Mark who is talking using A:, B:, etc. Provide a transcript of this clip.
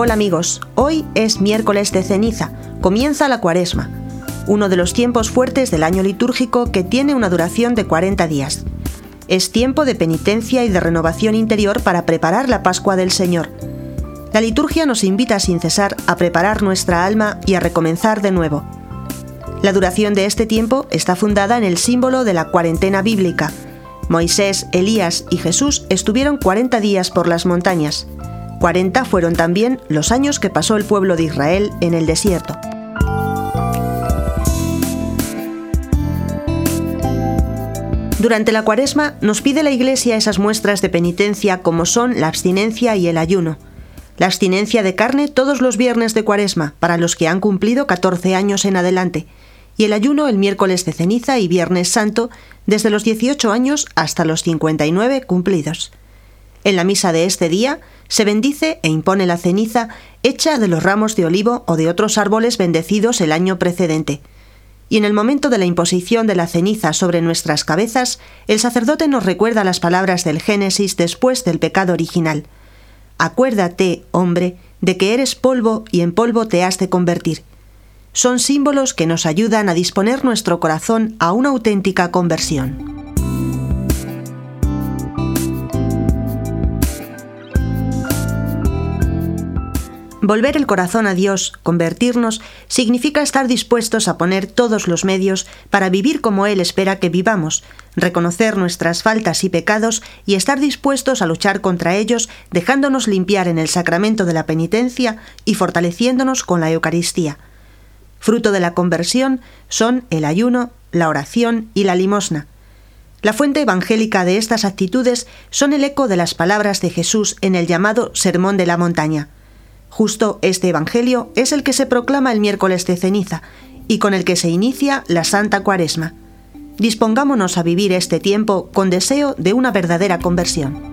A: Hola amigos, hoy es miércoles de ceniza, comienza la cuaresma, uno de los tiempos fuertes del año litúrgico que tiene una duración de 40 días. Es tiempo de penitencia y de renovación interior para preparar la Pascua del Señor. La liturgia nos invita sin cesar a preparar nuestra alma y a recomenzar de nuevo. La duración de este tiempo está fundada en el símbolo de la cuarentena bíblica. Moisés, Elías y Jesús estuvieron 40 días por las montañas. 40 fueron también los años que pasó el pueblo de Israel en el desierto. Durante la cuaresma nos pide la Iglesia esas muestras de penitencia como son la abstinencia y el ayuno. La abstinencia de carne todos los viernes de cuaresma para los que han cumplido 14 años en adelante, y el ayuno el miércoles de ceniza y viernes santo desde los 18 años hasta los 59 cumplidos. En la misa de este día se bendice e impone la ceniza hecha de los ramos de olivo o de otros árboles bendecidos el año precedente. Y en el momento de la imposición de la ceniza sobre nuestras cabezas, el sacerdote nos recuerda las palabras del Génesis después del pecado original. Acuérdate, hombre, de que eres polvo y en polvo te has de convertir. Son símbolos que nos ayudan a disponer nuestro corazón a una auténtica conversión. Volver el corazón a Dios, convertirnos, significa estar dispuestos a poner todos los medios para vivir como Él espera que vivamos, reconocer nuestras faltas y pecados y estar dispuestos a luchar contra ellos, dejándonos limpiar en el sacramento de la penitencia y fortaleciéndonos con la Eucaristía. Fruto de la conversión son el ayuno, la oración y la limosna. La fuente evangélica de estas actitudes son el eco de las palabras de Jesús en el llamado Sermón de la Montaña. Justo este Evangelio es el que se proclama el miércoles de ceniza y con el que se inicia la Santa Cuaresma. Dispongámonos a vivir este tiempo con deseo de una verdadera conversión.